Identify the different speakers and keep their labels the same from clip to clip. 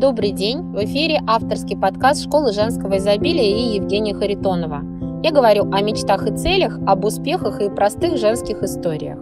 Speaker 1: Добрый день! В эфире авторский подкаст Школы женского изобилия и Евгения Харитонова. Я говорю о мечтах и целях, об успехах и простых женских историях.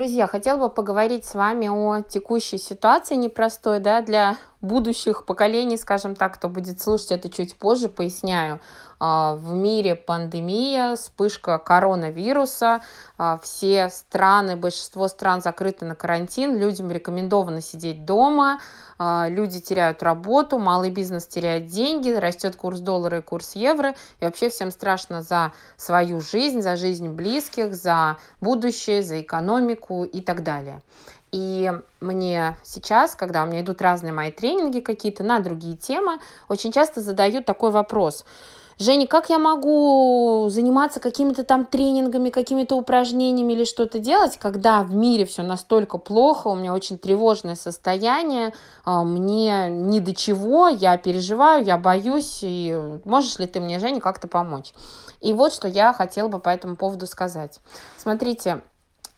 Speaker 1: Друзья, хотела бы поговорить с вами о текущей ситуации непростой да, для будущих поколений, скажем так, кто будет слушать это чуть позже, поясняю. А, в мире пандемия, вспышка коронавируса, а, все страны, большинство стран закрыты на карантин, людям рекомендовано сидеть дома, а, люди теряют работу, малый бизнес теряет деньги, растет курс доллара и курс евро, и вообще всем страшно за свою жизнь, за жизнь близких, за будущее, за экономику и так далее. И мне сейчас, когда у меня идут разные мои тренинги какие-то на другие темы, очень часто задают такой вопрос – Женя, как я могу заниматься какими-то там тренингами, какими-то упражнениями или что-то делать, когда в мире все настолько плохо, у меня очень тревожное состояние, а, мне ни до чего, я переживаю, я боюсь, и можешь ли ты мне, Женя, как-то помочь? И вот что я хотела бы по этому поводу сказать. Смотрите,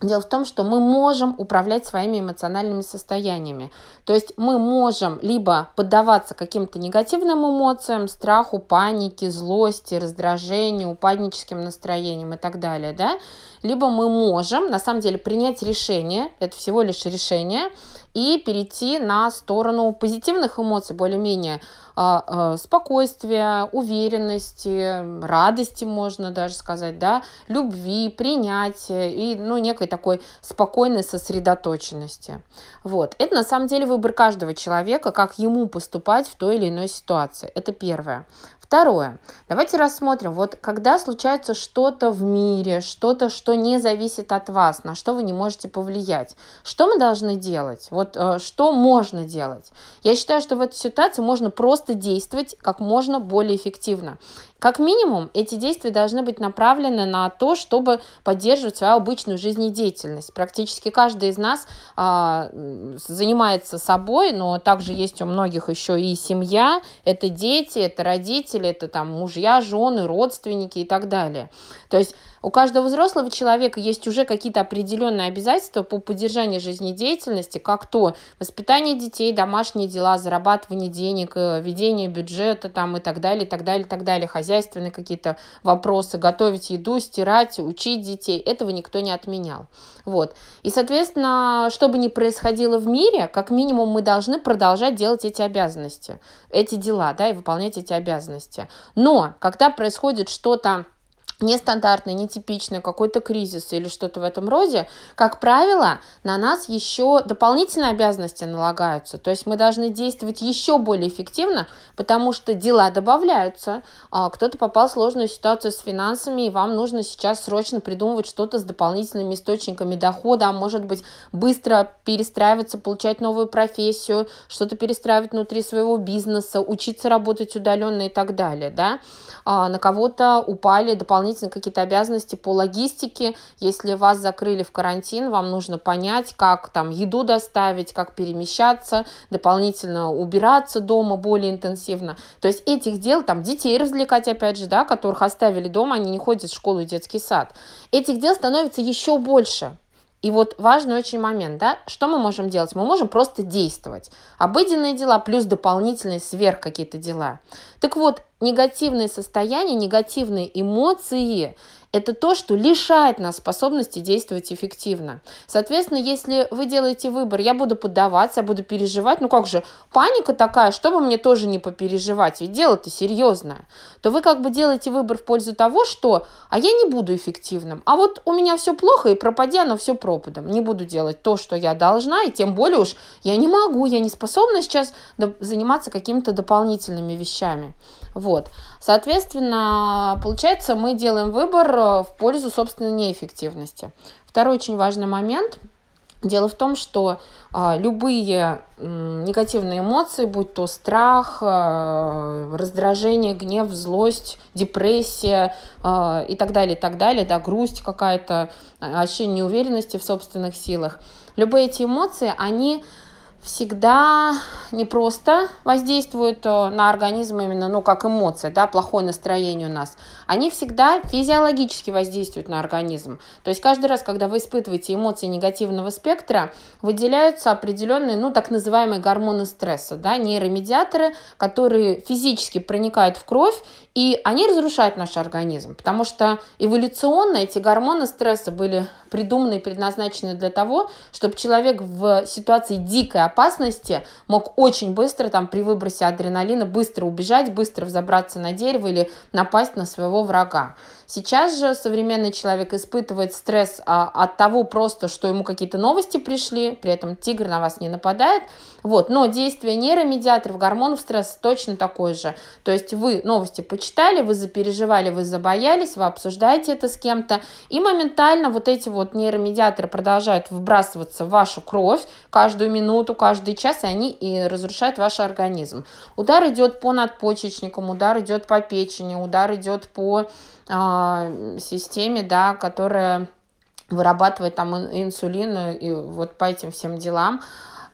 Speaker 1: Дело в том, что мы можем управлять своими эмоциональными состояниями. То есть мы можем либо поддаваться каким-то негативным эмоциям, страху, панике, злости, раздражению, паническим настроениям и так далее, да, либо мы можем на самом деле принять решение, это всего лишь решение, и перейти на сторону позитивных эмоций, более-менее а, а, спокойствия, уверенности, радости, можно даже сказать, да, любви, принятия и, ну, некой такой спокойной сосредоточенности. Вот. Это на самом деле выбор каждого человека, как ему поступать в той или иной ситуации. Это первое. Второе. Давайте рассмотрим, вот когда случается что-то в мире, что-то, что не зависит от вас, на что вы не можете повлиять, что мы должны делать? Вот э, что можно делать? Я считаю, что в этой ситуации можно просто действовать как можно более эффективно. Как минимум, эти действия должны быть направлены на то, чтобы поддерживать свою обычную жизнедеятельность. Практически каждый из нас а, занимается собой, но также есть у многих еще и семья, это дети, это родители, это там мужья, жены, родственники и так далее. То есть у каждого взрослого человека есть уже какие-то определенные обязательства по поддержанию жизнедеятельности, как то воспитание детей, домашние дела, зарабатывание денег, э, ведение бюджета там, и так далее, и так далее, и так далее, хозяйственные какие-то вопросы, готовить еду, стирать, учить детей. Этого никто не отменял. Вот. И, соответственно, что бы ни происходило в мире, как минимум мы должны продолжать делать эти обязанности, эти дела, да, и выполнять эти обязанности. Но когда происходит что-то нестандартный, нетипичный какой-то кризис или что-то в этом роде, как правило, на нас еще дополнительные обязанности налагаются. То есть мы должны действовать еще более эффективно, потому что дела добавляются. А кто-то попал в сложную ситуацию с финансами, и вам нужно сейчас срочно придумывать что-то с дополнительными источниками дохода, а может быть быстро перестраиваться, получать новую профессию, что-то перестраивать внутри своего бизнеса, учиться работать удаленно и так далее. Да? А на кого-то упали дополнительные дополнительные какие-то обязанности по логистике. Если вас закрыли в карантин, вам нужно понять, как там еду доставить, как перемещаться, дополнительно убираться дома более интенсивно. То есть этих дел, там детей развлекать, опять же, да, которых оставили дома, они не ходят в школу и детский сад. Этих дел становится еще больше. И вот важный очень момент, да, что мы можем делать? Мы можем просто действовать. Обыденные дела плюс дополнительные сверх какие-то дела. Так вот, негативные состояния, негативные эмоции это то, что лишает нас способности действовать эффективно. Соответственно, если вы делаете выбор, я буду поддаваться, я буду переживать, ну как же, паника такая, чтобы мне тоже не попереживать, ведь дело-то серьезное, то вы как бы делаете выбор в пользу того, что, а я не буду эффективным, а вот у меня все плохо, и пропади оно все пропадом, не буду делать то, что я должна, и тем более уж я не могу, я не способна сейчас заниматься какими-то дополнительными вещами. Вот. Соответственно, получается, мы делаем выбор э, в пользу собственной неэффективности. Второй очень важный момент. Дело в том, что а, любые м, негативные эмоции, будь то страх, а, раздражение, гнев, злость, депрессия а, и так далее, и так далее, да, грусть какая-то, ощущение неуверенности в собственных силах, любые эти эмоции, они всегда не просто воздействуют э, на организм именно, ну, как эмоция, да, плохое настроение у нас, они всегда физиологически воздействуют на организм. То есть каждый раз, когда вы испытываете эмоции негативного спектра, выделяются определенные, ну, так называемые гормоны стресса, да, нейромедиаторы, которые физически проникают в кровь и они разрушают наш организм, потому что эволюционно эти гормоны стресса были придуманы и предназначены для того, чтобы человек в ситуации дикой опасности мог очень быстро, там, при выбросе адреналина, быстро убежать, быстро взобраться на дерево или напасть на своего врага. Сейчас же современный человек испытывает стресс а, от того просто, что ему какие-то новости пришли, при этом тигр на вас не нападает. Вот. Но действие нейромедиаторов, гормонов стресса точно такое же. То есть вы новости почитали, вы запереживали, вы забоялись, вы обсуждаете это с кем-то, и моментально вот эти вот нейромедиаторы продолжают вбрасываться в вашу кровь каждую минуту, каждый час, и они и разрушают ваш организм. Удар идет по надпочечникам, удар идет по печени, удар идет по а, системе, да, которая вырабатывает там инсулин и вот по этим всем делам.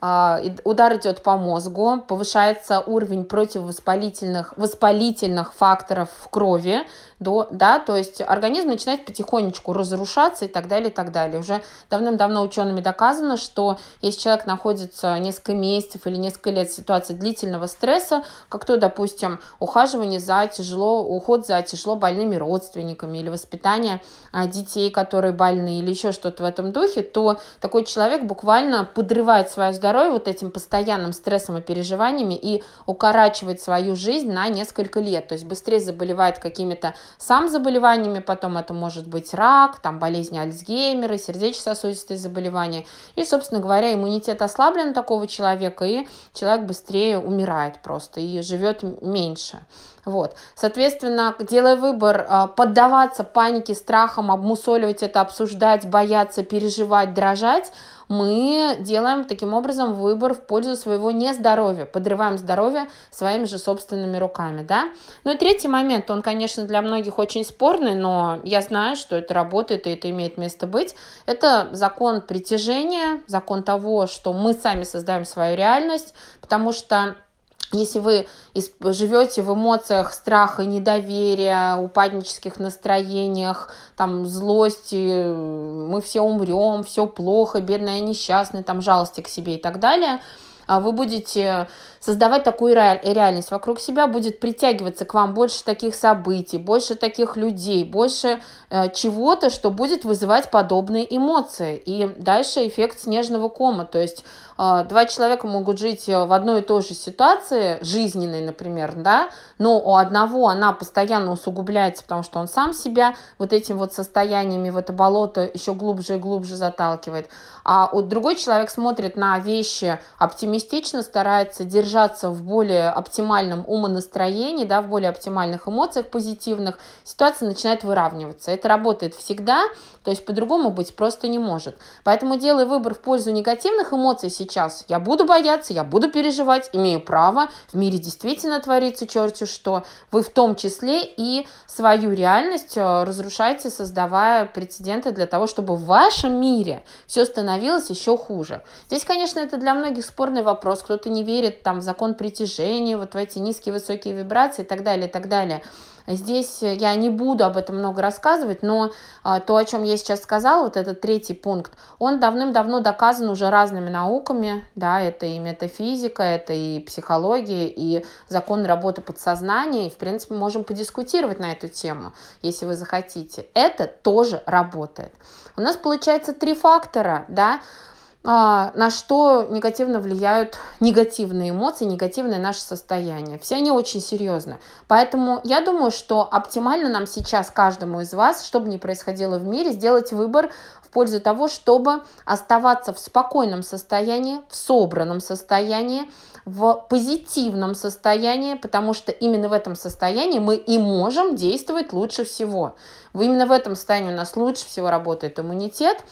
Speaker 1: А, удар идет по мозгу, повышается уровень противовоспалительных воспалительных факторов в крови, до, да, то есть организм начинает потихонечку разрушаться и так далее, и так далее. Уже давным-давно учеными доказано, что если человек находится несколько месяцев или несколько лет в ситуации длительного стресса, как то, допустим, ухаживание за тяжело, уход за тяжело больными родственниками или воспитание а, детей, которые больны, или еще что-то в этом духе, то такой человек буквально подрывает свое здоровье вот этим постоянным стрессом и переживаниями и укорачивает свою жизнь на несколько лет, то есть быстрее заболевает какими-то сам заболеваниями, потом это может быть рак, там болезни Альцгеймера, сердечно-сосудистые заболевания. И, собственно говоря, иммунитет ослаблен такого человека, и человек быстрее умирает просто и живет меньше. Вот. Соответственно, делая выбор, а, поддаваться панике, страхам, обмусоливать это, обсуждать, бояться, переживать, дрожать, мы делаем таким образом выбор в пользу своего нездоровья, подрываем здоровье своими же собственными руками, да. Ну и третий момент, он, конечно, для многих очень спорный, но я знаю, что это работает и это имеет место быть. Это закон притяжения, закон того, что мы сами создаем свою реальность, потому что если вы живете в эмоциях страха, недоверия, упаднических настроениях, там, злости, мы все умрем, все плохо, бедная, несчастная, там, жалости к себе и так далее – а вы будете создавать такую реальность вокруг себя, будет притягиваться к вам больше таких событий, больше таких людей, больше э, чего-то, что будет вызывать подобные эмоции. И дальше эффект снежного кома, то есть э, два человека могут жить в одной и той же ситуации, жизненной, например, да, но у одного она постоянно усугубляется, потому что он сам себя вот этим вот состояниями в это болото еще глубже и глубже заталкивает. А вот другой человек смотрит на вещи оптимистично, старается держаться в более оптимальном умонастроении, да, в более оптимальных эмоциях позитивных, ситуация начинает выравниваться. Это работает всегда, то есть по-другому быть просто не может. Поэтому делая выбор в пользу негативных эмоций сейчас, я буду бояться, я буду переживать, имею право, в мире действительно творится черти что, вы в том числе и свою реальность э, разрушаете, создавая прецеденты для того, чтобы в вашем мире все становилось еще хуже. Здесь, конечно, это для многих спорный вопрос. Кто-то не верит там, в закон притяжения, вот в эти низкие, высокие вибрации и так далее, и так далее. Здесь я не буду об этом много рассказывать, но а, то, о чем я сейчас сказала, вот этот третий пункт, он давным-давно доказан уже разными науками, да, это и метафизика, это и психология, и закон работы подсознания, и, в принципе, можем подискутировать на эту тему, если вы захотите. Это тоже работает. У нас получается три фактора, да, на что негативно влияют негативные эмоции, негативное наше состояние. Все они очень серьезны. Поэтому я думаю, что оптимально нам сейчас, каждому из вас, что бы ни происходило в мире, сделать выбор в пользу того, чтобы оставаться в спокойном состоянии, в собранном состоянии, в позитивном состоянии, потому что именно в этом состоянии мы и можем действовать лучше всего. Именно в этом состоянии у нас лучше всего работает иммунитет,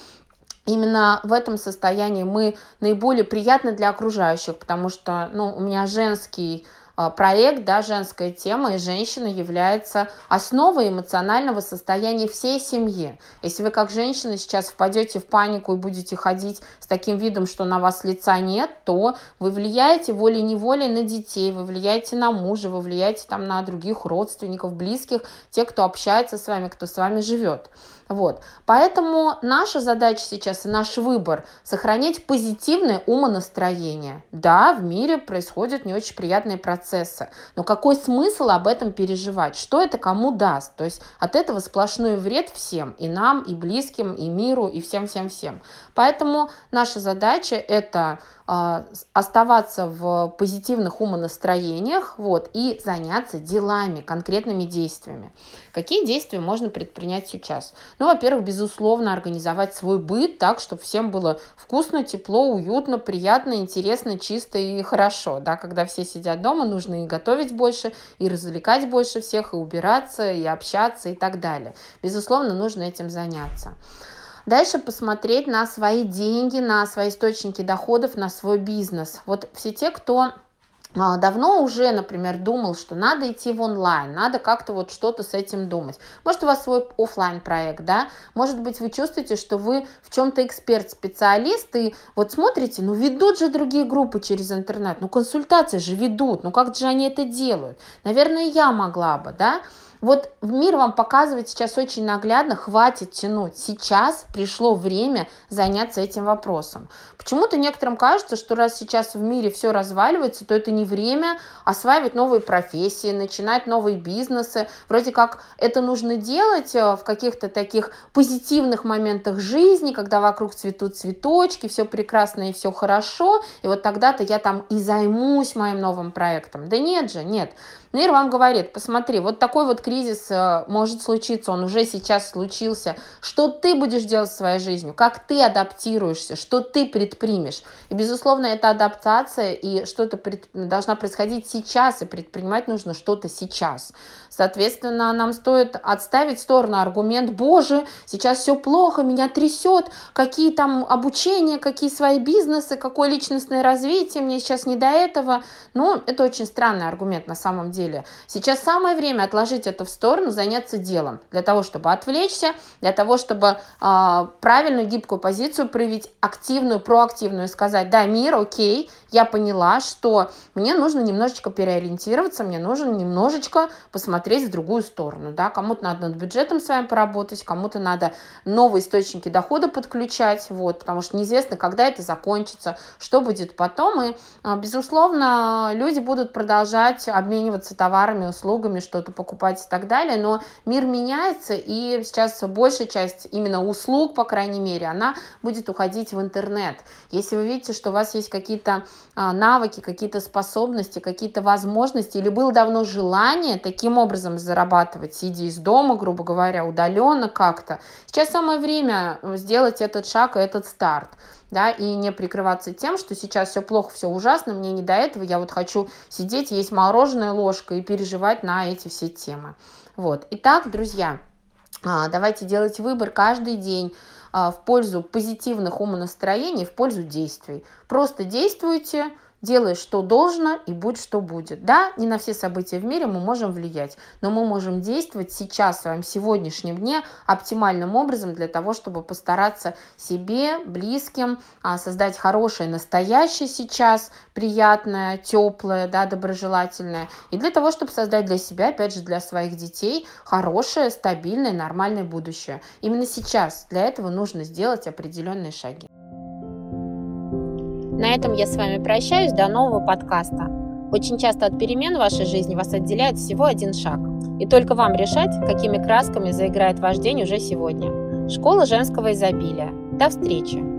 Speaker 1: именно в этом состоянии мы наиболее приятны для окружающих, потому что ну, у меня женский а, проект, да, женская тема, и женщина является основой эмоционального состояния всей семьи. Если вы как женщина сейчас впадете в панику и будете ходить с таким видом, что на вас лица нет, то вы влияете волей-неволей на детей, вы влияете на мужа, вы влияете там на других родственников, близких, тех, кто общается с вами, кто с вами живет. Вот. Поэтому наша задача сейчас и наш выбор – сохранять позитивное умонастроение. Да, в мире происходят не очень приятные процессы, но какой смысл об этом переживать? Что это кому даст? То есть от этого сплошной вред всем, и нам, и близким, и миру, и всем-всем-всем. Поэтому наша задача – это оставаться в позитивных умонастроениях вот, и заняться делами, конкретными действиями. Какие действия можно предпринять сейчас? Ну, во-первых, безусловно, организовать свой быт так, чтобы всем было вкусно, тепло, уютно, приятно, интересно, чисто и хорошо. Да? Когда все сидят дома, нужно и готовить больше, и развлекать больше всех, и убираться, и общаться, и так далее. Безусловно, нужно этим заняться. Дальше посмотреть на свои деньги, на свои источники доходов, на свой бизнес. Вот все те, кто а, давно уже, например, думал, что надо идти в онлайн, надо как-то вот что-то с этим думать. Может, у вас свой офлайн проект, да? Может быть, вы чувствуете, что вы в чем-то эксперт, специалист, и вот смотрите, ну ведут же другие группы через интернет, ну консультации же ведут, ну как же они это делают? Наверное, я могла бы, да? Вот мир вам показывает сейчас очень наглядно, хватит тянуть. Сейчас пришло время заняться этим вопросом. Почему-то некоторым кажется, что раз сейчас в мире все разваливается, то это не время осваивать новые профессии, начинать новые бизнесы. Вроде как это нужно делать э, в каких-то таких позитивных моментах жизни, когда вокруг цветут цветочки, все прекрасно и все хорошо, и вот тогда-то я там и займусь моим новым проектом. Да нет же, нет. Мир вам говорит, посмотри, вот такой вот кризис э, может случиться, он уже сейчас случился. Что ты будешь делать в своей жизни? Как ты адаптируешься? Что ты предпримешь? И, безусловно, это адаптация, и что-то должна происходить сейчас, и предпринимать нужно что-то сейчас. Соответственно, нам стоит отставить в сторону аргумент, боже, сейчас все плохо, меня трясет, какие там обучения, какие свои бизнесы, какое личностное развитие, мне сейчас не до этого. Ну, это очень странный аргумент на самом деле деле. Сейчас самое время отложить это в сторону, заняться делом, для того, чтобы отвлечься, для того, чтобы э, правильную гибкую позицию проявить, активную, проактивную, сказать, да, мир, окей, я поняла, что мне нужно немножечко переориентироваться, мне нужно немножечко посмотреть в другую сторону, да, кому-то надо над бюджетом с вами поработать, кому-то надо новые источники дохода подключать, вот, потому что неизвестно, когда это закончится, что будет потом, и, а, безусловно, люди будут продолжать обмениваться товарами, услугами, что-то покупать и так далее, но мир меняется, и сейчас большая часть именно услуг, по крайней мере, она будет уходить в интернет. Если вы видите, что у вас есть какие-то а, навыки, какие-то способности, какие-то возможности, или было давно желание таким образом зарабатывать, сидя из дома, грубо говоря, удаленно как-то. Сейчас самое время сделать этот шаг и этот старт да, и не прикрываться тем, что сейчас все плохо, все ужасно, мне не до этого, я вот хочу сидеть, есть мороженое ложка и переживать на эти все темы. Вот. Итак, друзья, а, давайте делать выбор каждый день а, в пользу позитивных умонастроений, в пользу действий. Просто действуйте, делай, что должно, и будь, что будет. Да, не на все события в мире мы можем влиять, но мы можем действовать сейчас, в своем сегодняшнем дне, оптимальным образом для того, чтобы постараться себе, близким, а, создать хорошее настоящее сейчас, приятное, теплое, да, доброжелательное, и для того, чтобы создать для себя, опять же, для своих детей хорошее, стабильное, нормальное будущее. Именно сейчас для этого нужно сделать определенные шаги.
Speaker 2: На этом я с вами прощаюсь. До нового подкаста. Очень часто от перемен в вашей жизни вас отделяет всего один шаг. И только вам решать, какими красками заиграет ваш день уже сегодня. Школа женского изобилия. До встречи!